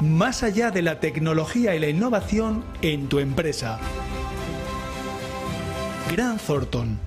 más allá de la tecnología y la innovación en tu empresa. Gran Thornton.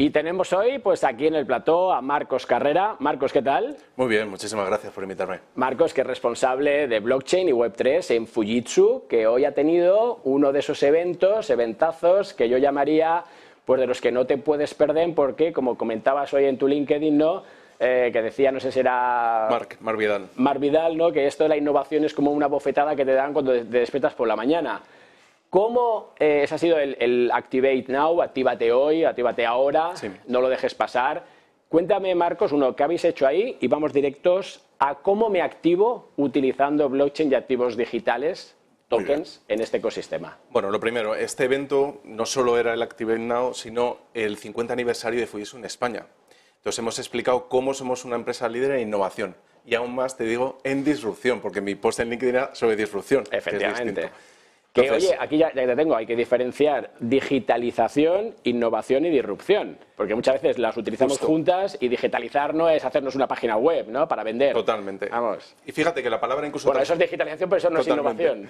Y tenemos hoy, pues aquí en el plató, a Marcos Carrera. Marcos, ¿qué tal? Muy bien, muchísimas gracias por invitarme. Marcos, que es responsable de blockchain y Web3 en Fujitsu, que hoy ha tenido uno de esos eventos, eventazos, que yo llamaría, pues de los que no te puedes perder, porque, como comentabas hoy en tu LinkedIn, ¿no? Eh, que decía, no sé si era... Marc, Mar Vidal. Mar Vidal, ¿no? Que esto de la innovación es como una bofetada que te dan cuando te despiertas por la mañana. ¿Cómo eh, ese ha sido el, Activate Now? Actívate hoy, actívate ahora, no lo dejes pasar. Cuéntame, Marcos, uno, ¿qué habéis hecho ahí? Y vamos directos a cómo me activo utilizando blockchain y activos digitales, tokens, en este ecosistema. Bueno, lo primero, este evento no solo era el Activate Now, sino el 50 aniversario de Fujitsu en España. Entonces hemos explicado cómo somos una empresa líder en innovación y aún más te digo en disrupción, porque mi post en LinkedIn era sobre disrupción. Efectivamente. Que, oye, aquí ya, te tengo, hay que diferenciar digitalización, innovación y disrupción. Porque muchas veces las utilizamos juntas y digitalizar no es hacernos una página web, ¿no? Para vender. Totalmente. Vamos. Y fíjate que la palabra incluso... Bueno, eso es digitalización, pero eso no es innovación.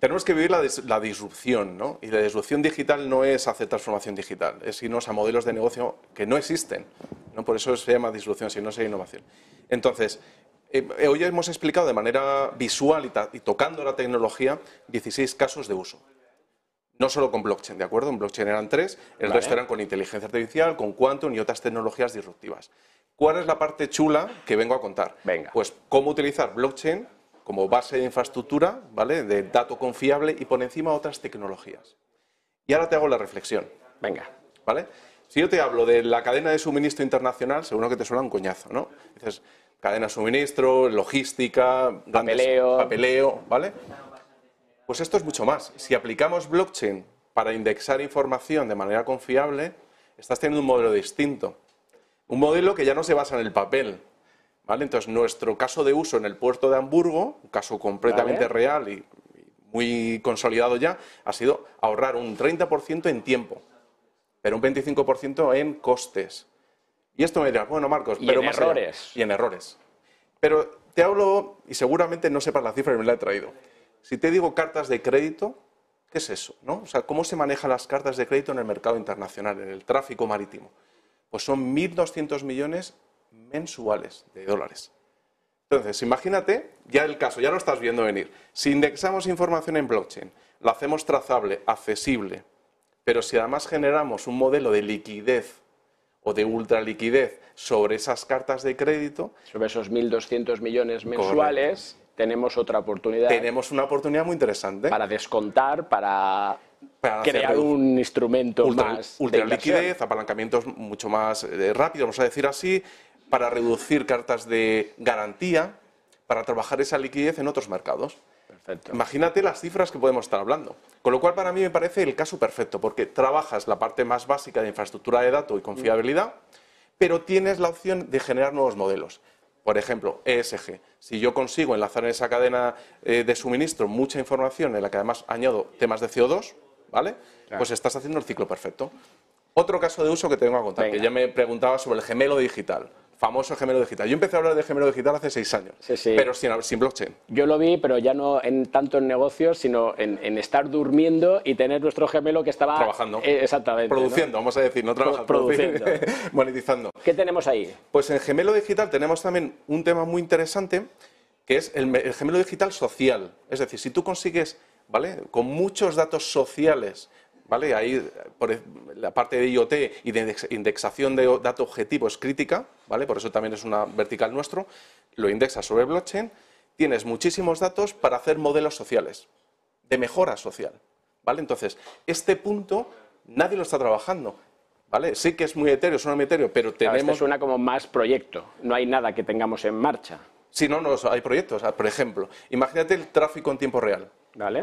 Tenemos que vivir la, disrupción, ¿no? Y la disrupción digital no es hacer transformación digital, es irnos a modelos de negocio que no existen. ¿No? Por eso se llama disrupción, si no es innovación. Entonces, eh, hoy hemos explicado de manera visual y, tocando la tecnología 16 casos de uso. No solo con blockchain, ¿de acuerdo? En blockchain eran tres, el resto eran con inteligencia artificial, con quantum y otras tecnologías disruptivas. ¿Cuál es la parte chula que vengo a contar? Venga. Pues cómo utilizar blockchain como base de infraestructura, ¿vale? De dato confiable y por encima otras tecnologías. Y ahora te hago la reflexión. Venga. ¿Vale? Si yo te hablo de la cadena de suministro internacional, seguro que te suena un coñazo, ¿no? Dices, cadena de suministro, logística, papeleo. papeleo, ¿vale? Pues esto es mucho más. Si aplicamos blockchain para indexar información de manera confiable, estás teniendo un modelo distinto. Un modelo que ya no se basa en el papel. ¿vale? Entonces, nuestro caso de uso en el puerto de Hamburgo, un caso completamente real y muy consolidado ya, ha sido ahorrar un 30% en tiempo, pero un 25% en costes. Y esto me dirás, bueno, Marcos, y pero en errores. y en errores. Pero te hablo, y seguramente no sepas la cifra y me la he traído. Si te digo cartas de crédito, ¿qué es eso? ¿no? O sea, ¿cómo se manejan las cartas de crédito en el mercado internacional, en el tráfico marítimo? Pues son 1.200 millones mensuales de dólares. Entonces, imagínate, ya el caso, ya lo estás viendo venir. Si indexamos información en blockchain, lo hacemos trazable, accesible, pero si además generamos un modelo de liquidez o de ultraliquidez sobre esas cartas de crédito. Sobre esos 1.200 millones mensuales, tenemos otra oportunidad. Tenemos una oportunidad muy interesante. Para descontar, para, crear un instrumento más. Ultraliquidez, apalancamientos mucho más eh, rápidos, vamos a decir así, para reducir cartas de garantía, para trabajar esa liquidez en otros mercados. Imagínate las cifras que podemos estar hablando. Con lo cual, para mí me parece el caso perfecto, porque trabajas la parte más básica de infraestructura de datos y confiabilidad, pero tienes la opción de generar nuevos modelos. Por ejemplo, ESG. Si yo consigo enlazar en esa cadena eh, de suministro mucha información en la que además añado temas de CO2, ¿vale? Pues estás haciendo el ciclo perfecto. Otro caso de uso que tengo a contar, que ya me preguntaba sobre el gemelo digital famoso gemelo digital. Yo empecé a hablar de gemelo digital hace seis años, pero sin, blockchain. Yo lo vi, pero ya no en tanto en negocios, sino en, estar durmiendo y tener nuestro gemelo que estaba... Trabajando. Eh, exactamente. Produciendo, vamos a decir, no trabajando. Produciendo. monetizando. ¿Qué tenemos ahí? Pues en gemelo digital tenemos también un tema muy interesante, que es el, el gemelo digital social. Es decir, si tú consigues, ¿vale? Con muchos datos sociales ¿vale? Ahí por la parte de IoT y de indexación de datos objetivos es crítica, ¿vale? Por eso también es una vertical nuestro. Lo indexas sobre blockchain, tienes muchísimos datos para hacer modelos sociales, de mejora social, ¿vale? Entonces, este punto nadie lo está trabajando. ¿Vale? Sí que es muy etéreo, suena muy etéreo, pero tenemos... Claro, suena como más proyecto, no hay nada que tengamos en marcha. Sí, no, no, hay proyectos. Por ejemplo, imagínate el tráfico en tiempo real.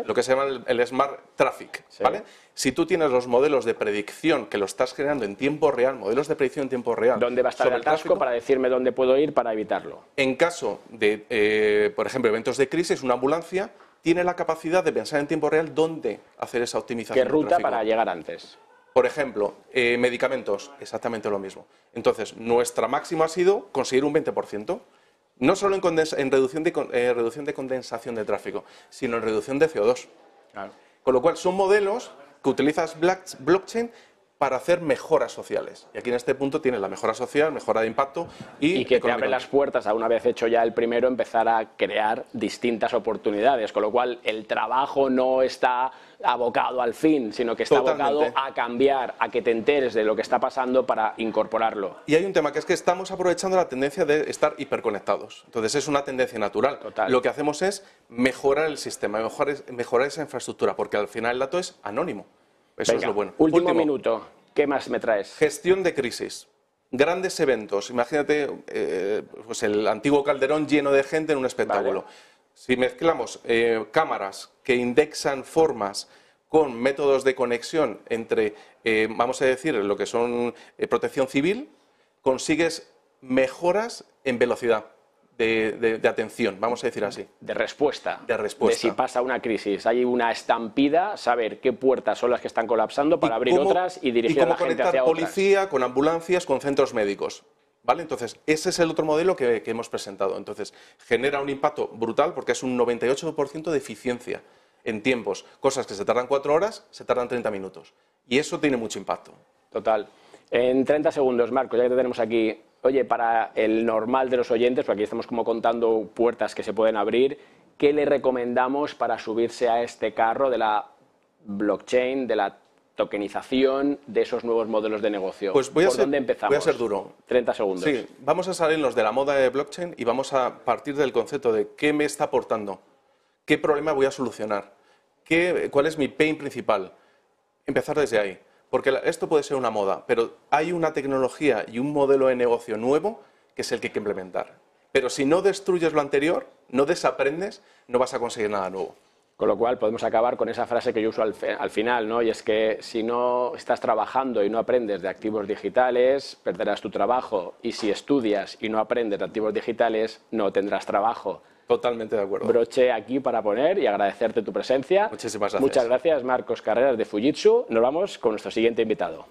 Lo que se llama el, Smart Traffic. ¿vale? Si tú tienes los modelos de predicción que lo estás generando en tiempo real, modelos de predicción en tiempo real. ¿Dónde va a estar el tráfico para decirme dónde puedo ir para evitarlo? En caso de, eh, por ejemplo, eventos de crisis, una ambulancia tiene la capacidad de pensar en tiempo real dónde hacer esa optimización. ¿Qué ruta para llegar antes? Por ejemplo, eh, medicamentos, exactamente lo mismo. Entonces, nuestra máxima ha sido conseguir un 20%. No solo en, reducción, de, eh, reducción de condensación de tráfico, sino en reducción de CO2. Con lo cual son modelos que utilizas blockchain para hacer mejoras sociales. Y aquí en este punto tienes la mejora social, mejora de impacto y... Y que te abre las puertas, a una vez hecho ya el primero, empezar a crear distintas oportunidades, con lo cual el trabajo no está abocado al fin, sino que está abocado a cambiar, a que te enteres de lo que está pasando para incorporarlo. Y hay un tema que es que estamos aprovechando la tendencia de estar hiperconectados. Entonces es una tendencia natural. Lo que hacemos es mejorar el sistema, mejorar, mejorar esa infraestructura, porque al final el dato es anónimo. Eso es lo bueno. Último, minuto. ¿Qué más me traes? Gestión de crisis. Grandes eventos. Imagínate eh, pues el antiguo Calderón lleno de gente en un espectáculo. Si mezclamos eh, cámaras que indexan formas con métodos de conexión entre, eh, vamos a decir, lo que son protección civil, consigues mejoras en velocidad de, atención, vamos a decir así. De respuesta. De respuesta. De si pasa una crisis, hay una estampida, saber qué puertas son las que están colapsando para abrir otras y dirigir a la gente hacia policía con ambulancias, con centros médicos. ¿Vale? Entonces, ese es el otro modelo que, hemos presentado. Entonces, genera un impacto brutal porque es un 98% de eficiencia en tiempos. Cosas que se tardan cuatro horas, se tardan 30 minutos. Y eso tiene mucho impacto. Total. En 30 segundos, Marco, ya que te tenemos aquí, oye, para el normal de los oyentes, porque aquí estamos como contando puertas que se pueden abrir, ¿qué le recomendamos para subirse a este carro de la blockchain, de la tokenización de esos nuevos modelos de negocio? Pues voy a ¿Por dónde empezamos? Voy a ser duro. 30 segundos. Sí, vamos a salirnos de la moda de blockchain y vamos a partir del concepto de qué me está aportando, qué problema voy a solucionar, qué, cuál es mi pain principal. Empezar desde ahí. Porque esto puede ser una moda, pero hay una tecnología y un modelo de negocio nuevo que es el que hay que implementar. Pero si no destruyes lo anterior, no desaprendes, no vas a conseguir nada nuevo. Con lo cual podemos acabar con esa frase que yo uso al, final, ¿no? Y es que si no estás trabajando y no aprendes de activos digitales, perderás tu trabajo. Y si estudias y no aprendes de activos digitales, no tendrás trabajo. Totalmente de acuerdo. Broche aquí para poner y agradecerte tu presencia. Muchísimas gracias. Muchas gracias, Marcos Carreras de Fujitsu. Nos vamos con nuestro siguiente invitado.